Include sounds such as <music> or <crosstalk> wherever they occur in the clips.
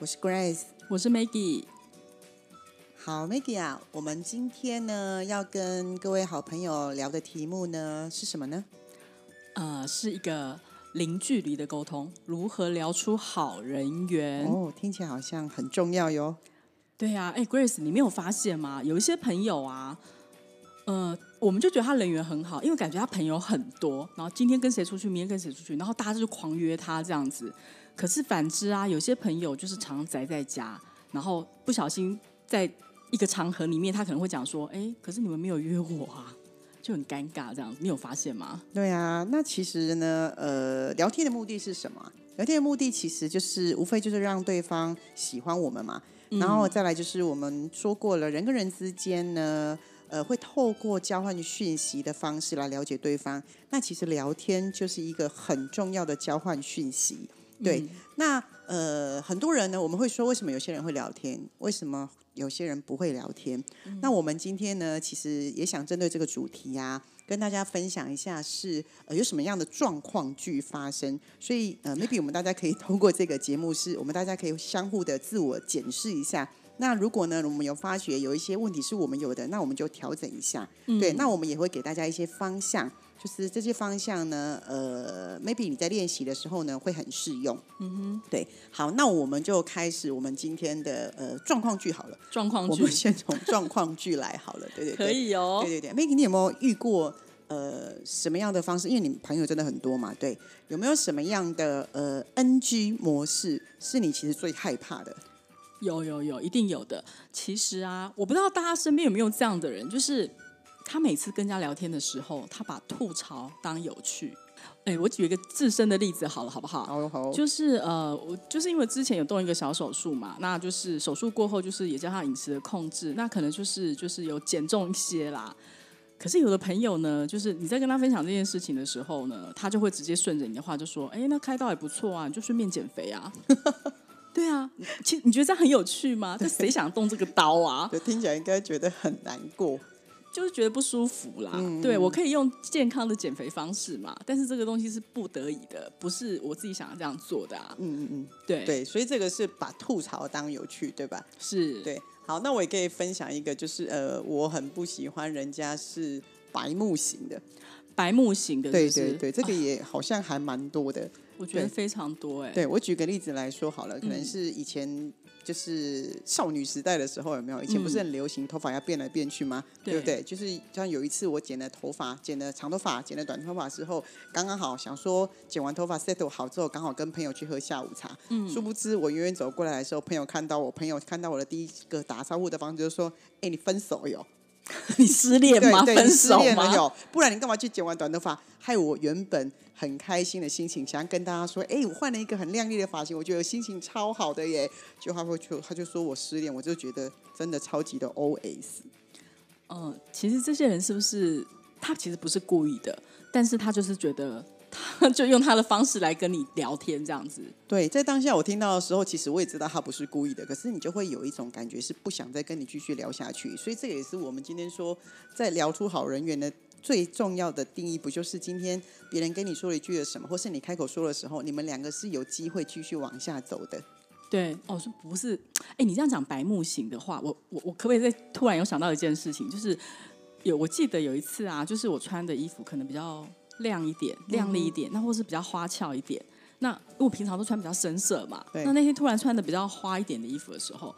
我是 Grace，我是 Maggie。好，Maggie 啊，我们今天呢要跟各位好朋友聊的题目呢是什么呢？呃，是一个零距离的沟通，如何聊出好人缘？哦，听起来好像很重要哟。对呀，哎，Grace，你没有发现吗？有一些朋友啊，呃，我们就觉得他人缘很好，因为感觉他朋友很多，然后今天跟谁出去，明天跟谁出去，然后大家就狂约他这样子。可是反之啊，有些朋友就是常宅在家，然后不小心在一个场合里面，他可能会讲说：“哎，可是你们没有约我啊。”就很尴尬，这样你有发现吗？对啊，那其实呢，呃，聊天的目的是什么？聊天的目的其实就是无非就是让对方喜欢我们嘛。然后再来就是我们说过了，人跟人之间呢，呃，会透过交换讯息的方式来了解对方。那其实聊天就是一个很重要的交换讯息。对，那呃，很多人呢，我们会说，为什么有些人会聊天？为什么？有些人不会聊天，那我们今天呢，其实也想针对这个主题啊，跟大家分享一下是呃有什么样的状况去发生。所以呃，maybe 我们大家可以通过这个节目，是我们大家可以相互的自我检视一下。那如果呢，我们有发觉有一些问题是我们有的，那我们就调整一下。对，那我们也会给大家一些方向。就是这些方向呢，呃，maybe 你在练习的时候呢，会很适用。嗯哼，对，好，那我们就开始我们今天的呃状况剧好了。状况剧，我们先从状况剧来好了，对对对，可以哦。对对对，Maggie，你有没有遇过呃什么样的方式？因为你朋友真的很多嘛，对，有没有什么样的呃 NG 模式是你其实最害怕的？有有有，一定有的。其实啊，我不知道大家身边有没有这样的人，就是。他每次跟人家聊天的时候，他把吐槽当有趣。哎，我举一个自身的例子好了，好不好？好，好。就是呃，我就是因为之前有动一个小手术嘛，那就是手术过后，就是也加上饮食的控制，那可能就是就是有减重一些啦。可是有的朋友呢，就是你在跟他分享这件事情的时候呢，他就会直接顺着你的话就说：“哎，那开刀也不错啊，你就顺便减肥啊。<laughs> ”对啊，其实你觉得这样很有趣吗？这谁想动这个刀啊？<laughs> 听起来应该觉得很难过。就是觉得不舒服啦，对我可以用健康的减肥方式嘛，但是这个东西是不得已的，不是我自己想要这样做的啊。嗯嗯嗯，对对，所以这个是把吐槽当有趣，对吧？是，对。好，那我也可以分享一个，就是呃，我很不喜欢人家是白目型的，白目型的，对对对，这个也好像还蛮多的，我觉得非常多哎。对我举个例子来说好了，可能是以前。就是少女时代的时候有没有？以前不是很流行头发要变来变去吗？对不对？就是像有一次我剪了头发，剪了长头发，剪了短头发之后，刚刚好想说剪完头发 set 好之后，刚好跟朋友去喝下午茶。嗯。殊不知我远远走过来的时候，朋友看到我，朋友看到我的第一个打招呼的方式就是说：“哎，你分手哟。” <laughs> 你失恋吗？分手吗？不然你干嘛去剪完短头发？害我原本很开心的心情，想要跟大家说，哎，我换了一个很靓丽的发型，我觉得心情超好的耶。就他会就他就说我失恋，我就觉得真的超级的 O S。嗯，其实这些人是不是他其实不是故意的，但是他就是觉得。他 <laughs> 就用他的方式来跟你聊天，这样子。对，在当下我听到的时候，其实我也知道他不是故意的，可是你就会有一种感觉是不想再跟你继续聊下去。所以这个也是我们今天说，在聊出好人缘的最重要的定义，不就是今天别人跟你说了一句的什么，或是你开口说的时候，你们两个是有机会继续往下走的。对，哦，是不是，哎，你这样讲白木型的话，我我我可不可以再突然有想到一件事情，就是有我记得有一次啊，就是我穿的衣服可能比较。亮一点，亮丽一点，那或是比较花俏一点。那因为我平常都穿比较深色嘛，那那天突然穿的比较花一点的衣服的时候，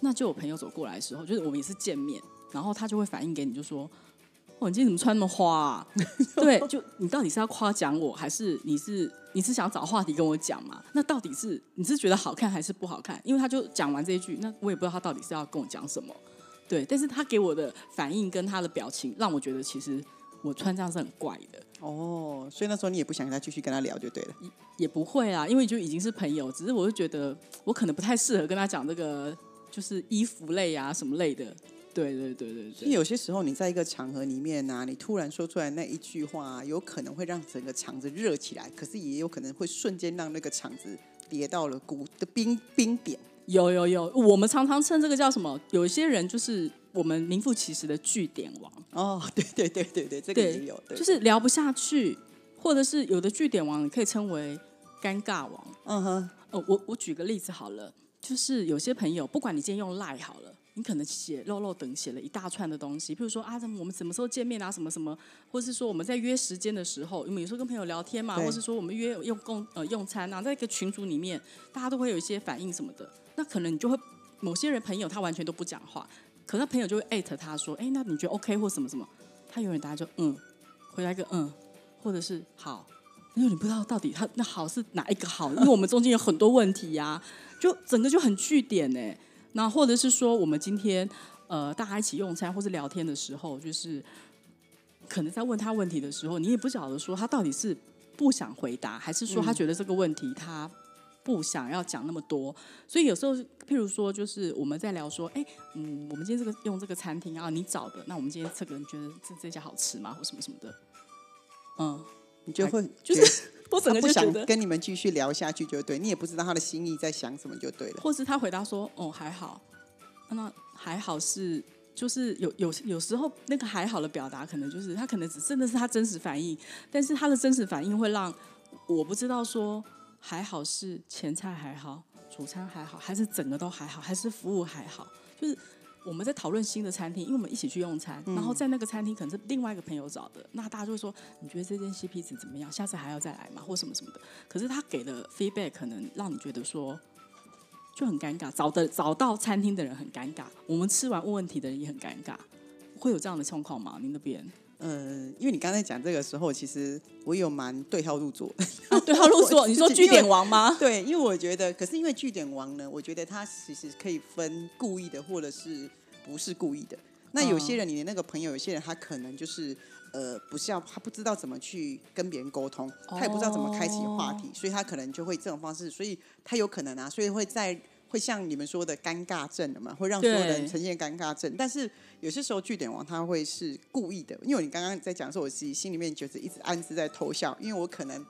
那就有朋友走过来的时候，就是我们也是见面，然后他就会反映给你，就说：“哦，你今天怎么穿那么花？”啊？<laughs> 对，就你到底是要夸奖我，还是你是你是想找话题跟我讲嘛？那到底是你是觉得好看还是不好看？因为他就讲完这一句，那我也不知道他到底是要跟我讲什么。对，但是他给我的反应跟他的表情，让我觉得其实。我穿这样是很怪的。哦，所以那时候你也不想跟他继续跟他聊就对了。也不会啦，因为就已经是朋友，只是我就觉得我可能不太适合跟他讲这个，就是衣服类啊什么类的。对对对对对。所以有些时候你在一个场合里面呢、你突然说出来那一句话，有可能会让整个场子热起来，可是也有可能会瞬间让那个场子跌到了谷的冰冰点。有有有，我们常常称这个叫什么？有一些人就是我们名副其实的据点王，哦，<laughs> 对对对对对，这个对也有，对。就是聊不下去，或者是有的据点王，你可以称为尴尬王。嗯哼，哦，我我举个例子好了，就是有些朋友，不管你今天用赖好了，你可能写漏漏等写了一大串的东西，比如说啊，我们什么时候见面啊，什么什么，或是说我们在约时间的时候，我们有时候跟朋友聊天嘛，对。或是说我们约用共呃用餐啊，在一个群组里面，大家都会有一些反应什么的，那可能你就会某些人朋友他完全都不讲话，可是朋友就会艾特他说，哎，那你觉得 OK 或什么什么，他永远答就嗯，回答一个嗯，或者是好。因为你不知道到底他那好是哪一个好，因为我们中间有很多问题呀、<laughs> 就整个就很据点呢。那或者是说，我们今天呃大家一起用餐或是聊天的时候，就是可能在问他问题的时候，你也不晓得说他到底是不想回答，还是说他觉得这个问题他不想要讲那么多。所以有时候，譬如说，就是我们在聊说，哎，嗯，我们今天这个用这个餐厅啊，你找的，那我们今天这个人觉得这这家好吃吗，或什么什么的？嗯，你就会 <laughs> 就是我整他不想个就觉得跟你们继续聊下去就对，你也不知道他的心意在想什么就对了。或是他回答说：“哦，还好。”那还好是就是有有有时候那个还好的表达，可能就是他可能只真的是他真实反应，但是他的真实反应会让我不知道说还好是前菜还好，主餐还好，还是整个都还好，还是服务还好，就是。我们在讨论新的餐厅，因为我们一起去用餐，然后在那个餐厅可能是另外一个朋友找的，那大家就会说：“你觉得这间 CP 值怎么样？下次还要再来吗？或什么什么的。”可是他给的 feedback 可能让你觉得说，就很尴尬，找的找到餐厅的人很尴尬，我们吃完问问题的人也很尴尬，会有这样的状况吗？您那边呃，因为你刚才讲这个时候，其实我有蛮对号入座。啊，对号入座，<laughs> 你说据点王吗？<laughs> 对，因为我觉得，可是因为据点王呢，我觉得他其实可以分故意的，或者是不是故意的。那有些人，你的那个朋友，有些人他可能就是呃，不是要他不知道怎么去跟别人沟通，他也不知道怎么开启话题，所以他可能就会这种方式，所以他有可能啊，所以会在会像你们说的尴尬症的嘛，会让所有人呈现尴尬症。但是有些时候据点王他会是故意的，因为你刚刚在讲的时候，我自己心里面就是一直暗自在偷笑，因为我可能。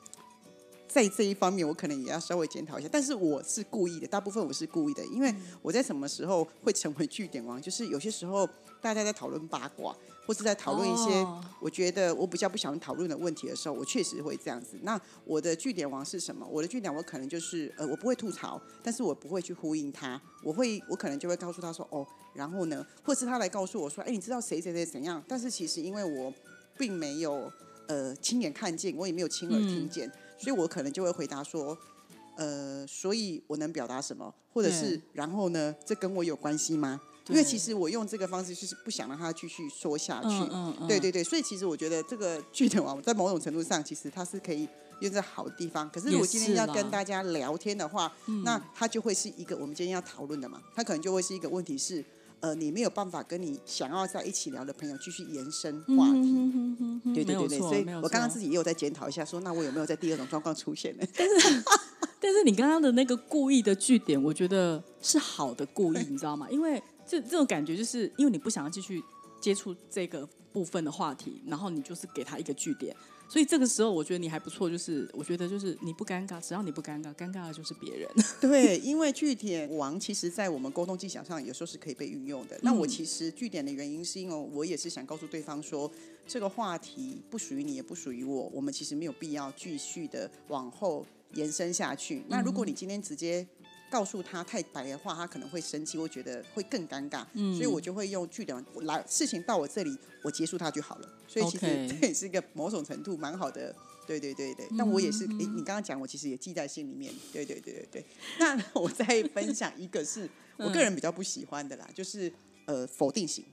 在这一方面，我可能也要稍微检讨一下，但是我是故意的，大部分我是故意的，因为我在什么时候会成为据点王，就是有些时候大家在讨论八卦，或是在讨论一些哦我觉得我比较不想讨论的问题的时候，我确实会这样子。那我的据点王是什么？我的据点我可能就是呃，我不会吐槽，但是我不会去呼应他，我会我可能就会告诉他说哦，然后呢，或是他来告诉我说，哎，你知道谁谁谁怎样？但是其实因为我并没有呃亲眼看见，我也没有亲耳听见，所以我可能就会回答说。呃，所以我能表达什么，或者是然后呢，这跟我有关系吗？因为其实我用这个方式就是不想让他继续说下去。嗯嗯嗯，对对对，所以其实我觉得这个据点王在某种程度上，其实它是可以用在好的地方。可是如果今天要跟大家聊天的话，那它就会是一个我们今天要讨论的嘛，它可能就会是一个问题是，呃，你没有办法跟你想要在一起聊的朋友继续延伸话题。嗯哼哼哼对对对对，所以我刚刚自己也有在检讨一下说那我有没有在第二种状况出现呢？但是 <laughs> 你刚刚的那个故意的据点，我觉得是好的故意，<laughs> 你知道吗？因为这这种感觉，就是因为你不想要继续接触这个部分的话题，然后你就是给他一个据点，所以这个时候我觉得你还不错，就是我觉得就是你不尴尬，只要你不尴尬，尴尬的就是别人。<laughs> 对，因为据点王其实在我们沟通技巧上有时候是可以被运用的。那我其实据点的原因是因为我也是想告诉对方说，这个话题不属于你，也不属于我，我们其实没有必要继续的往后延伸下去。那如果你今天直接告诉他太白的话，他可能会生气，会觉得会更尴尬。所以我就会用句点来，事情到我这里，我结束它就好了。所以其实 <laughs> 这也是一个某种程度蛮好的。对对对对，但我也是，诶，你刚刚讲，我其实也记在心里面。对对对对对。<laughs> 那我再分享一个是我个人比较不喜欢的啦，就是呃否定型。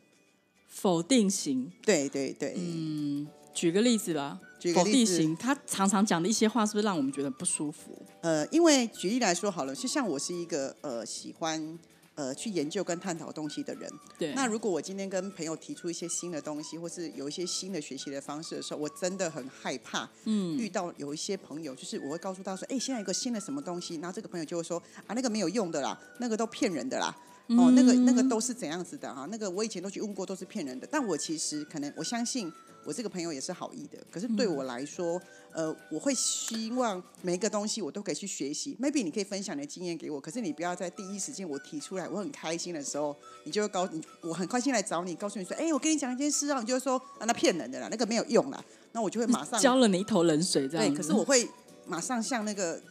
否定型，对对对，嗯举个例子啦，举个否例子定型，他常常讲的一些话，是不是让我们觉得不舒服？呃，因为举例来说好了，就像我是一个呃喜欢呃去研究跟探讨东西的人。对，那如果我今天跟朋友提出一些新的东西，或是有一些新的学习的方式的时候，我真的很害怕，嗯，遇到有一些朋友，就是我会告诉他说，哎，现在有个新的什么东西，然后这个朋友就会说，啊，那个没有用的啦，那个都骗人的啦。哦，那个那个都是怎样子的哈？那个我以前都去问过，都是骗人的。但我其实可能我相信我这个朋友也是好意的。可是对我来说，呃，我会希望每一个东西我都可以去学习。Maybe 你可以分享你的经验给我，可是你不要在第一时间我提出来我很开心的时候，你就会告你我很开心来找你，告诉你说，哎，我跟你讲一件事啊，你就会说啊，那骗人的啦，那个没有用啦。那我就会马上 <laughs> 浇了你一头冷水，这样。对，可是我会马上像那个。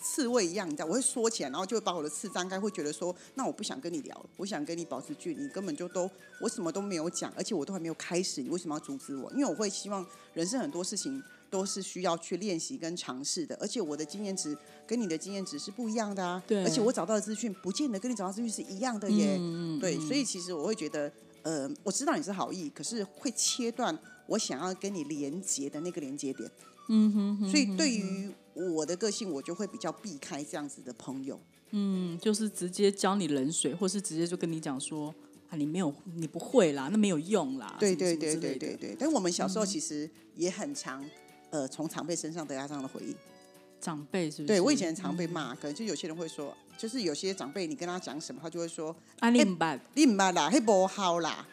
刺猬一样，你知道，我会缩起来，然后就会把我的刺张开，会觉得说，那我不想跟你聊，我想跟你保持距离，你根本就都我什么都没有讲，而且我都还没有开始，你为什么要阻止我？因为我会希望人生很多事情都是需要去练习跟尝试的，而且我的经验值跟你的经验值是不一样的啊。对。而且我找到的资讯不见得跟你找到资讯是一样的耶。嗯嗯。对，所以其实我会觉得，呃，我知道你是好意，可是会切断我想要跟你连接的那个连接点。嗯哼。所以对于。我的个性，我就会比较避开这样子的朋友。嗯，就是直接浇你冷水，或是直接就跟你讲说啊，你没有，你不会啦，那没有用啦。对对对对对对。但我们小时候其实也很常，呃，从长辈身上得到这样的回应。长辈是不是？对我以前常被骂，可能就有些人会说，就是有些长辈你跟他讲什么，他就会说啊，你唔捌，你唔捌啦，嘿不好啦。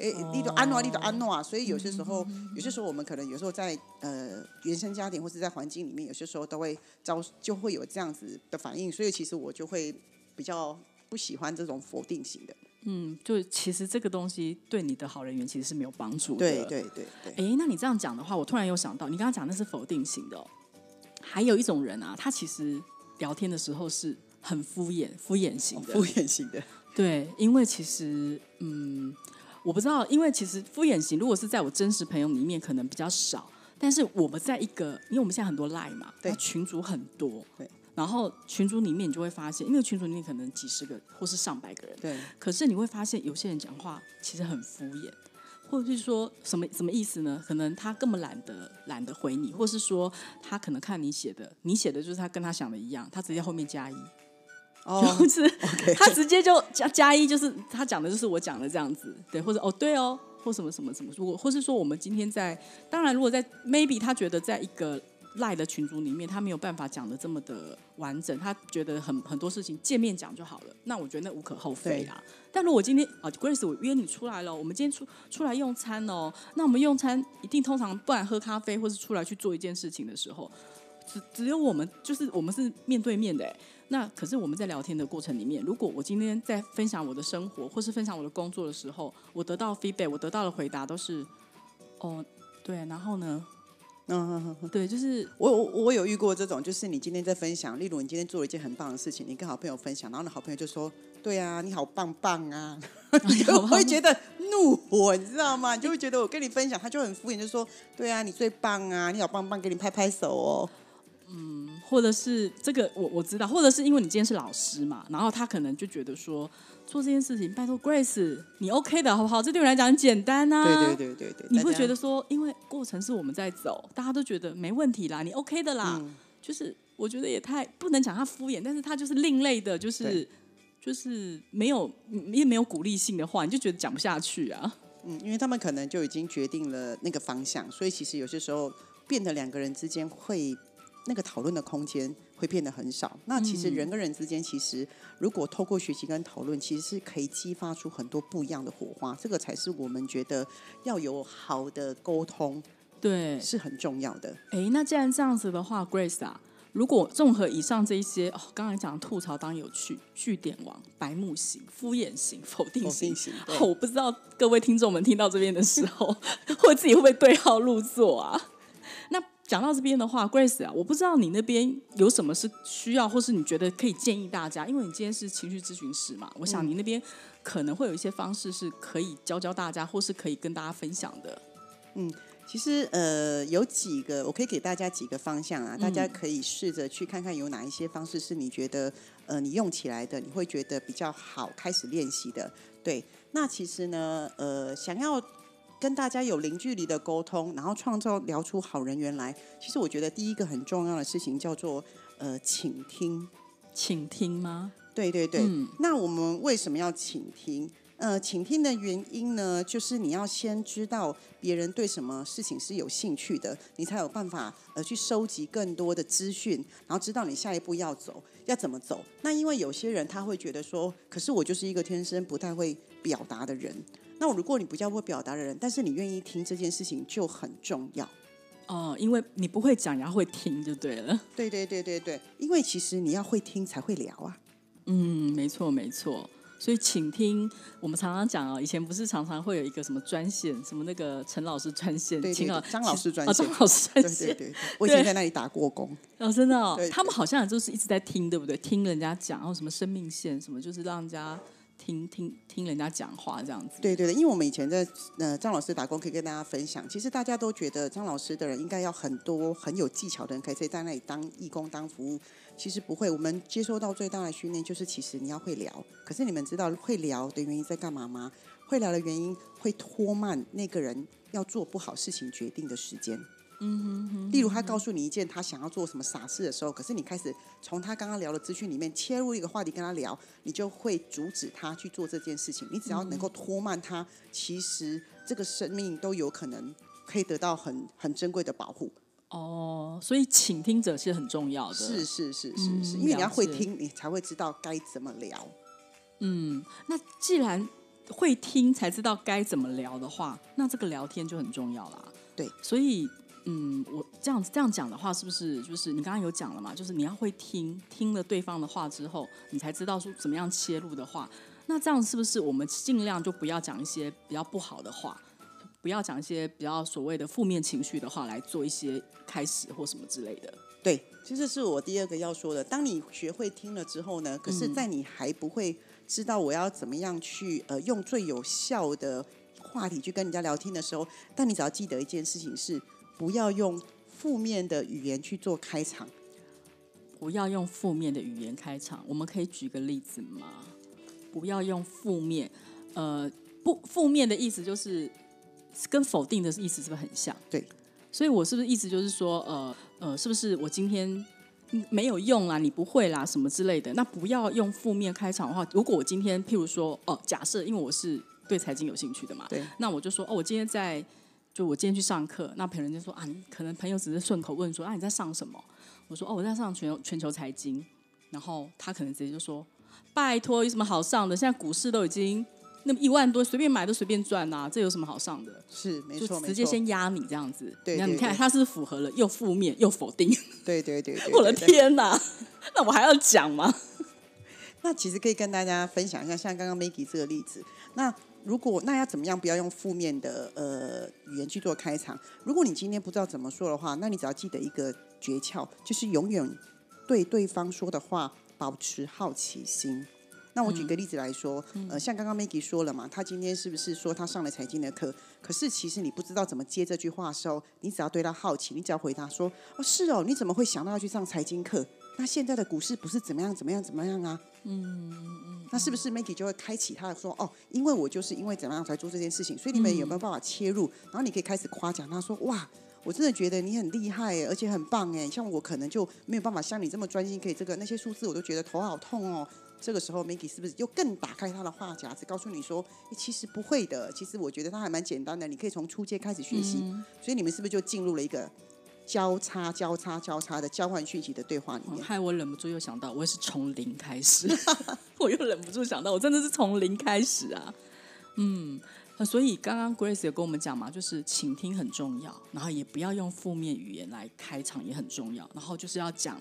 哎，你都安诺，你都安诺啊！所以有些时候，有些时候我们可能有时候在呃原生家庭或是在环境里面，有些时候都会遭就会有这样子的反应。所以其实我就会比较不喜欢这种否定型的。嗯，就其实这个东西对你的好人缘其实是没有帮助的。对对对对。哎，那你这样讲的话，我突然又想到，你刚刚讲那是否定型的，哦，还有一种人啊，他其实聊天的时候是很敷衍、敷衍型的。敷衍型的。对，因为其实嗯。我不知道，因为其实敷衍型，如果是在我真实朋友里面，可能比较少。但是我们在一个，因为我们现在很多赖嘛，对，群主很多，对。然后群主里面你就会发现，因为群主里面可能几十个或是上百个人，对。可是你会发现，有些人讲话其实很敷衍，或者是说什么什么意思呢？可能他根本懒得懒得回你，或是说他可能看你写的，你写的就是他跟他想的一样，他直接后面加一。就是他直接就加加一，就是他讲的就是我讲的这样子，对，或者哦对哦，或什么什么什么，如果或是说我们今天在，当然如果在 maybe 他觉得在一个赖的群组里面，他没有办法讲的这么的完整，他觉得很很多事情见面讲就好了，那我觉得那无可厚非啦。但如果今天啊，Grace 我约你出来了，我们今天出出来用餐哦，那我们用餐一定通常不然喝咖啡或是出来去做一件事情的时候，只只有我们就是我们是面对面的。那可是我们在聊天的过程里面，如果我今天在分享我的生活或是分享我的工作的时候，我得到 feedback，我得到的回答都是，哦，对，然后呢，嗯，对，就是我我我有遇过这种，就是你今天在分享，例如你今天做了一件很棒的事情，你跟好朋友分享，然后呢好朋友就说，对啊，你好棒棒啊，<laughs> 你就会觉得怒火，你知道吗？你就会觉得我跟你分享，他就很敷衍，就说，对啊，你最棒啊，你好棒棒，给你拍拍手哦。嗯，或者是这个我我知道，或者是因为你今天是老师嘛，然后他可能就觉得说做这件事情，拜托 Grace，你 OK 的好不好？这对我来讲很简单啊。对对对对对，你会觉得说，因为过程是我们在走，大家都觉得没问题啦，你 OK 的啦。就是我觉得也太不能讲他敷衍，但是他就是另类的，就是就是没有也没有鼓励性的话，你就觉得讲不下去啊。嗯，因为他们可能就已经决定了那个方向，所以其实有些时候变得两个人之间会。那个讨论的空间会变得很少。那其实人跟人之间，其实如果透过学习跟讨论，其实是可以激发出很多不一样的火花。这个才是我们觉得要有好的沟通，对，是很重要的。哎，那既然这样子的话，Grace 啊，如果综合以上这一些哦，刚才讲吐槽当有趣、据点王、白目型、敷衍型、否定型，我不知道各位听众们听到这边的时候，<laughs> 会自己会不会对号入座啊？那。讲到这边的话，Grace 啊，我不知道你那边有什么是需要，或是你觉得可以建议大家，因为你今天是情绪咨询师嘛，我想你那边可能会有一些方式是可以教教大家，或是可以跟大家分享的。嗯，其实呃有几个，我可以给大家几个方向啊，大家可以试着去看看有哪一些方式是你觉得呃你用起来的，你会觉得比较好开始练习的。对，那其实呢，呃，想要。跟大家有零距离的沟通，然后创造聊出好人缘来。其实我觉得第一个很重要的事情叫做呃倾听，倾听吗？对对对。那我们为什么要倾听？呃，倾听的原因呢，就是你要先知道别人对什么事情是有兴趣的，你才有办法呃去收集更多的资讯，然后知道你下一步要走要怎么走。那因为有些人他会觉得说，可是我就是一个天生不太会表达的人。那如果你不叫会表达的人，但是你愿意听这件事情就很重要。哦，因为你不会讲，然后会听就对了。对对对对对，因为其实你要会听才会聊啊。嗯，没错没错。所以，请听我们常常讲哦，以前不是常常会有一个什么专线，什么那个陈老师专线，对，张老师专线，张老师专线，对对对，我以前在那里打过工。<laughs> 哦，真的哦，他们好像就是一直在听，对不对？听人家讲，然后什么生命线，什么就是让人家听听听人家讲话这样子。对对对，因为我们以前在呃张老师打工，可以跟大家分享，其实大家都觉得张老师的人应该要很多很有技巧的人，可以在那里当义工当服务。其实不会，我们接收到最大的训练就是，其实你要会聊。可是你们知道会聊的原因在干嘛吗？会聊的原因会拖慢那个人要做不好事情决定的时间。嗯哼哼。例如他告诉你一件他想要做什么傻事的时候，可是你开始从他刚刚聊的资讯里面切入一个话题跟他聊，你就会阻止他去做这件事情。你只要能够拖慢他，其实这个生命都有可能可以得到很很珍贵的保护。哦，所以倾听者是很重要的。是是是是是，因为你要会听，你才会知道该怎么聊。嗯，那既然会听才知道该怎么聊的话，那这个聊天就很重要啦。对，所以嗯，我这样这样讲的话，是不是就是你刚刚有讲了嘛？就是你要会听，听了对方的话之后，你才知道说怎么样切入的话，那这样是不是我们尽量就不要讲一些比较不好的话？不要讲一些比较所谓的负面情绪的话来做一些开始或什么之类的。对，其实是我第二个要说的。当你学会听了之后呢，可是，在你还不会知道我要怎么样去呃用最有效的话题去跟人家聊天的时候，但你只要记得一件事情是，不要用负面的语言去做开场。不要用负面的语言开场。我们可以举个例子吗？不要用负面，呃，不，负面的意思就是。跟否定的意思是不是很像？对，所以我是不是意思就是说，呃呃，是不是我今天没有用啦，你不会啦，什么之类的？那不要用负面开场的话。如果我今天譬如说，哦，假设因为我是对财经有兴趣的嘛，对，那我就说，哦，我今天在，就我今天去上课，那朋友就说啊，可能朋友只是顺口问说，啊，你在上什么？我说，哦，我在上全全球财经，然后他可能直接就说，拜托，有什么好上的？现在股市都已经。那么一万多随便买都随便赚呐，这有什么好上的？是没错，直接先压你这样子。对，你看他是符合了，又负面又否定。对对对，<laughs> 我的天哪！那我还要讲吗？<laughs> 那其实可以跟大家分享一下，像刚刚 Maggie 这个例子。那如果那要怎么样不要用负面的呃语言去做开场？如果你今天不知道怎么说的话，那你只要记得一个诀窍，就是永远对对方说的话保持好奇心。那我举个例子来说，呃，像刚刚 Maggie 说了嘛，他今天是不是说他上了财经的课？可是其实你不知道怎么接这句话的时候，你只要对他好奇，你只要回答说：“哦，是哦，你怎么会想到要去上财经课？那现在的股市不是怎么样怎么样怎么样啊？”嗯嗯，那是不是 Maggie 就会开启他的说：“哦，因为我就是因为怎么样才做这件事情，所以你们有没有办法切入？然后你可以开始夸奖他说：‘哇，我真的觉得你很厉害，而且很棒哎！像我可能就没有办法像你这么专心，可以这个那些数字我都觉得头好痛哦。’这个时候，Maggie 是不是又更打开他的话匣子，告诉你说：“其实不会的，其实我觉得他还蛮简单的，你可以从初阶开始学习。”所以你们是不是就进入了一个交叉、交叉、交叉的交换讯息的对话里面？害我忍不住又想到，我也是从零开始，<laughs> 我又忍不住想到，我真的是从零开始啊！嗯，所以刚刚 Grace 有跟我们讲嘛，就是倾听很重要，然后也不要用负面语言来开场也很重要，然后就是要讲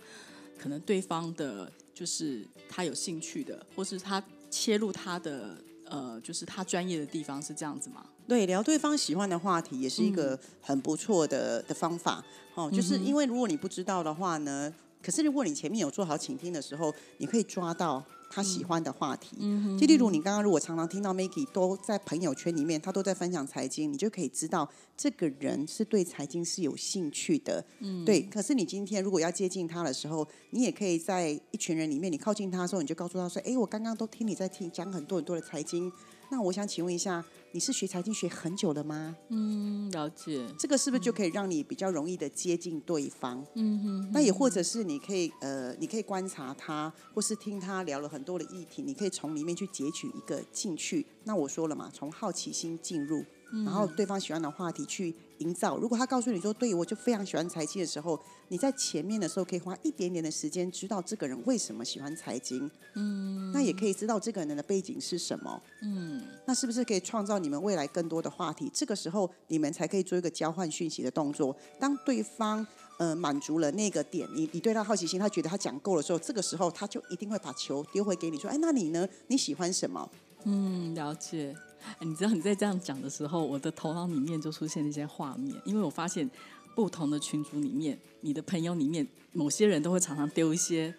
可能对方的。就是他有兴趣的，或是他切入他的呃，就是他专业的地方是这样子吗？对，聊对方喜欢的话题也是一个很不错的的方法。哦，就是因为如果你不知道的话呢，可是如果你前面有做好倾听的时候，你可以抓到。他喜欢的话题，就例如你刚刚如果常常听到 Maggie 都在朋友圈里面，他都在分享财经，你就可以知道这个人是对财经是有兴趣的。嗯，对。可是你今天如果要接近他的时候，你也可以在一群人里面，你靠近他的时候，你就告诉他说：“哎，我刚刚都听你在听讲很多很多的财经，那我想请问一下，你是学财经学很久了吗？嗯，了解。这个是不是就可以让你比较容易的接近对方？嗯哼，那也或者是你可以呃，你可以观察他，或是听他聊了很多的议题，你可以从里面去截取一个进去。那我说了嘛，从好奇心进入，然后对方喜欢的话题去营造。如果他告诉你说，对我就非常喜欢财经的时候，你在前面的时候可以花一点点的时间，知道这个人为什么喜欢财经。嗯，那也可以知道这个人的背景是什么。嗯，那是不是可以创造你们未来更多的话题？这个时候你们才可以做一个交换讯息的动作。当对方呃满足了那个点，你你对他好奇心，他觉得他讲够了之后，这个时候他就一定会把球丢回给你，说：“哎，那你呢？你喜欢什么？”嗯，了解。你知道你在这样讲的时候，我的头脑里面就出现了一些画面，因为我发现不同的群组里面，你的朋友里面，某些人都会常常丢一些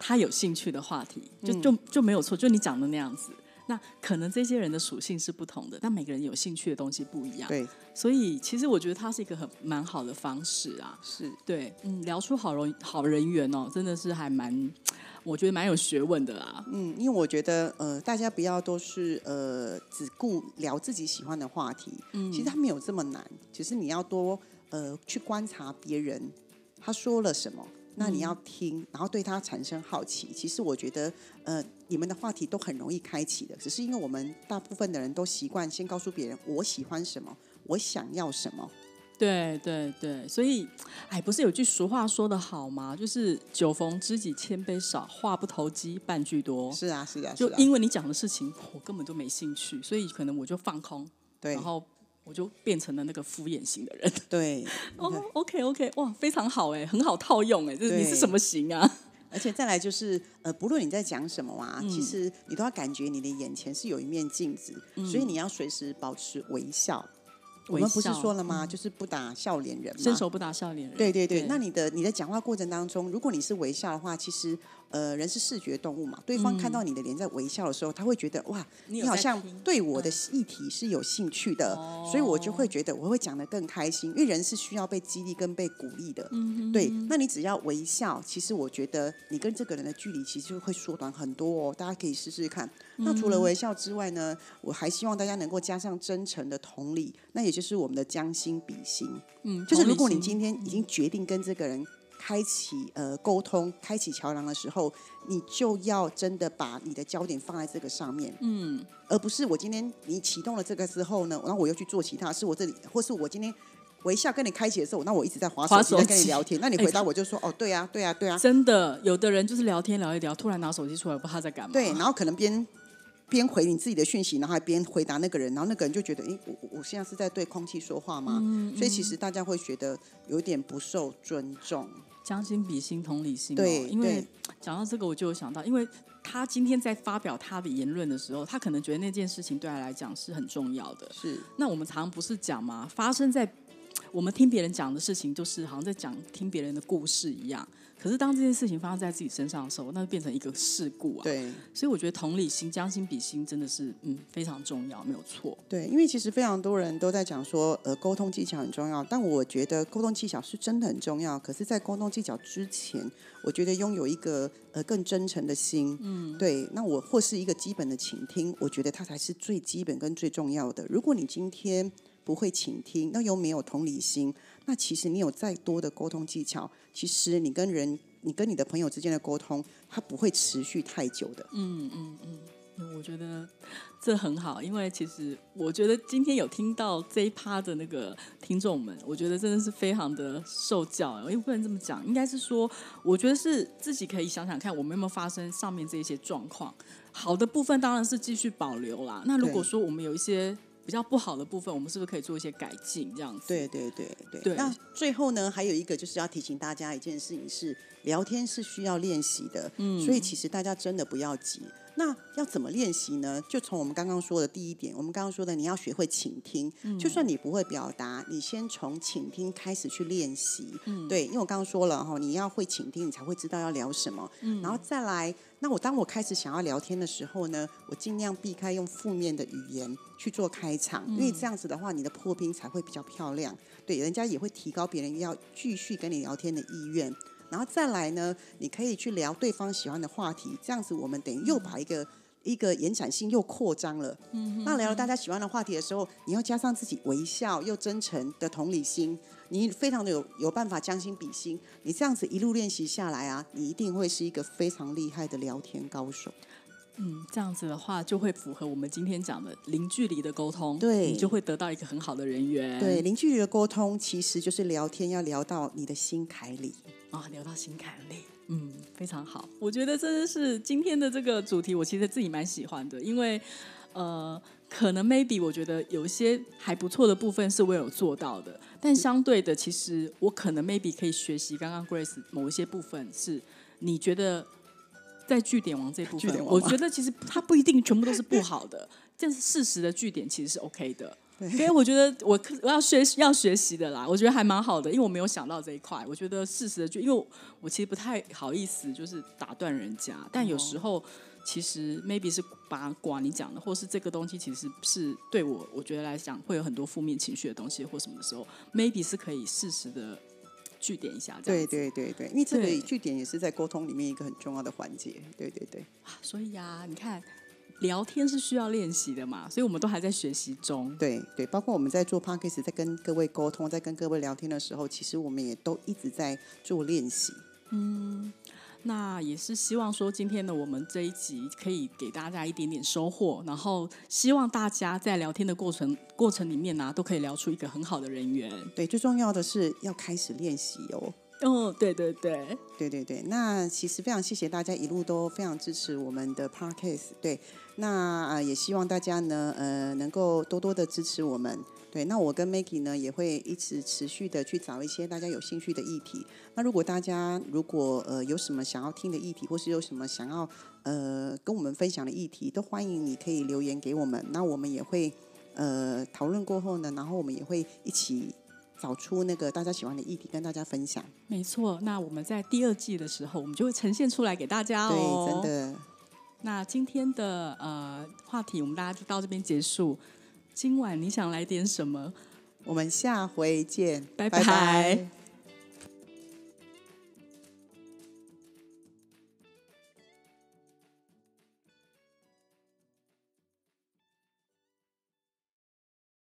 他有兴趣的话题，就就就没有错，就你讲的那样子。那可能这些人的属性是不同的，但每个人有兴趣的东西不一样。对，所以其实我觉得它是一个很蛮好的方式啊。是对，嗯，聊出好人好人缘哦，真的是还蛮。我觉得蛮有学问的啦。嗯，因为我觉得呃，大家不要都是呃只顾聊自己喜欢的话题。嗯，其实他没有这么难，只是你要多呃去观察别人他说了什么，那你要听，然后对他产生好奇。其实我觉得呃，你们的话题都很容易开启的，只是因为我们大部分的人都习惯先告诉别人我喜欢什么，我想要什么。对对对，所以，哎，不是有句俗话说的好吗？就是酒逢知己千杯少，话不投机半句多。是啊，是啊，就因为你讲的事情，我根本就没兴趣，所以可能我就放空，对，然后我就变成了那个敷衍型的人。对，<laughs> 哦，OK OK，哇，非常好哎，很好套用哎，就是你是什么型啊？而且再来就是，呃，不论你在讲什么啊，其实你都要感觉你的眼前是有一面镜子，所以你要随时保持微笑。我们不是说了吗？就是不打笑脸人，伸手不打笑脸人。对对对，那你的你的讲话过程当中，如果你是微笑的话，其实。呃，人是视觉动物嘛，对方看到你的脸在微笑的时候，他会觉得哇，你好像对我的议题是有兴趣的，所以我就会觉得我会讲的更开心，因为人是需要被激励跟被鼓励的。对，那你只要微笑，其实我觉得你跟这个人的距离其实会缩短很多哦。大家可以试试看。那除了微笑之外呢，我还希望大家能够加上真诚的同理，那也就是我们的将心比心。嗯，就是如果你今天已经决定跟这个人。开启呃沟通，开启桥梁的时候，你就要真的把你的焦点放在这个上面，嗯，而不是我今天你启动了这个之后呢，然后我又去做其他，是我这里，或是我今天我一下跟你开启的时候，那我一直在滑手机在跟你聊天，那你回答我就说哦，对啊，对啊，对啊，真的，有的人就是聊天聊一聊，突然拿手机出来，不知道他在干嘛，对，然后可能边边回你自己的讯息，然后还边回答那个人，然后那个人就觉得，哎，我我现在是在对空气说话吗？所以其实大家会觉得有点不受尊重。将心比心，同理心。对，因为讲到这个，我就有想到，因为他今天在发表他的言论的时候，他可能觉得那件事情对他来讲是很重要的。是。那我们常常不是讲吗？发生在我们听别人讲的事情，就是好像在讲听别人的故事一样。可是当这件事情发生在自己身上的时候，那就变成一个事故啊。对，所以我觉得同理心、将心比心真的是嗯非常重要，没有错。对，因为其实非常多人都在讲说，呃，沟通技巧很重要，但我觉得沟通技巧是真的很重要。可是，在沟通技巧之前，我觉得拥有一个呃更真诚的心，嗯，对，那我或是一个基本的倾听，我觉得它才是最基本跟最重要的。如果你今天不会倾听，那又没有同理心。那其实你有再多的沟通技巧，其实你跟人、你跟你的朋友之间的沟通，它不会持续太久的。嗯嗯嗯，我觉得这很好，因为其实我觉得今天有听到这一趴的那个听众们，我觉得真的是非常的受教。因为不能这么讲，应该是说，我觉得是自己可以想想看，我们有没有发生上面这一些状况。好的部分当然是继续保留啦。那如果说我们有一些。比较不好的部分，我们是不是可以做一些改进？这样子。对对对对。那最后呢，还有一个就是要提醒大家一件事情是，聊天是需要练习的。嗯。所以其实大家真的不要急。那要怎么练习呢？就从我们刚刚说的第一点，我们刚刚说的，你要学会倾听。嗯。就算你不会表达，你先从倾听开始去练习。嗯。对，因为我刚刚说了哈，你要会倾听，你才会知道要聊什么。嗯。然后再来，那我当我开始想要聊天的时候呢，我尽量避开用负面的语言去做开场，因为这样子的话，你的破冰才会比较漂亮。对，人家也会提高别人要继续跟你聊天的意愿。然后再来呢，你可以去聊对方喜欢的话题，这样子我们等于又把一个一个延展性又扩张了。嗯，那聊了大家喜欢的话题的时候，你要加上自己微笑又真诚的同理心，你非常的有有办法将心比心。你这样子一路练习下来啊，你一定会是一个非常厉害的聊天高手。嗯，这样子的话就会符合我们今天讲的零距离的沟通，对你就会得到一个很好的人缘。对，零距离的沟通其实就是聊天要聊到你的心坎里。啊，聊到心坎里，嗯，非常好。我觉得真的是今天的这个主题，我其实自己蛮喜欢的，因为呃，可能 maybe 我觉得有一些还不错的部分是我有做到的，但相对的，其实我可能 maybe 可以学习刚刚 Grace 某一些部分，是你觉得在据点王这部分，我觉得其实它不一定全部都是不好的，但是事实的据点其实是 OK 的。所以我觉得我我要学习要学习的啦，我觉得还蛮好的，因为我没有想到这一块。我觉得事实的就因为我我其实不太好意思就是打断人家，但有时候其实 maybe 是八卦你讲的，或是这个东西其实是对我我觉得来讲会有很多负面情绪的东西或什么的时候，maybe 是可以适时的据点一下这样对子。对对对，因为这对个据点也是在沟通里面一个很重要的环节。对对对。所以呀、你看聊天是需要练习的嘛，所以我们都还在学习中。对对，包括我们在做 podcast，在跟各位沟通，在跟各位聊天的时候，其实我们也都一直在做练习。那也是希望说，今天的我们这一集可以给大家一点点收获，然后希望大家在聊天的过程过程里面呢、都可以聊出一个很好的人缘。对，最重要的是要开始练习哦。哦，对对对，对对对，那其实非常谢谢大家一路都非常支持我们的 podcast。对，那呃也希望大家呢呃能够多多的支持我们。对，那我跟 Maggie 呢也会一直持续的去找一些大家有兴趣的议题。那如果大家如果呃有什么想要听的议题，或是有什么想要呃跟我们分享的议题，都欢迎你可以留言给我们。那我们也会呃讨论过后呢，然后我们也会一起找出那个大家喜欢的议题跟大家分享。没错。那我们在第二季的时候，我们就会呈现出来给大家哦对，哦。真。的。那今天的呃话题，我们大家就到这边结束。今晚你想来点什么？我们下回见，拜拜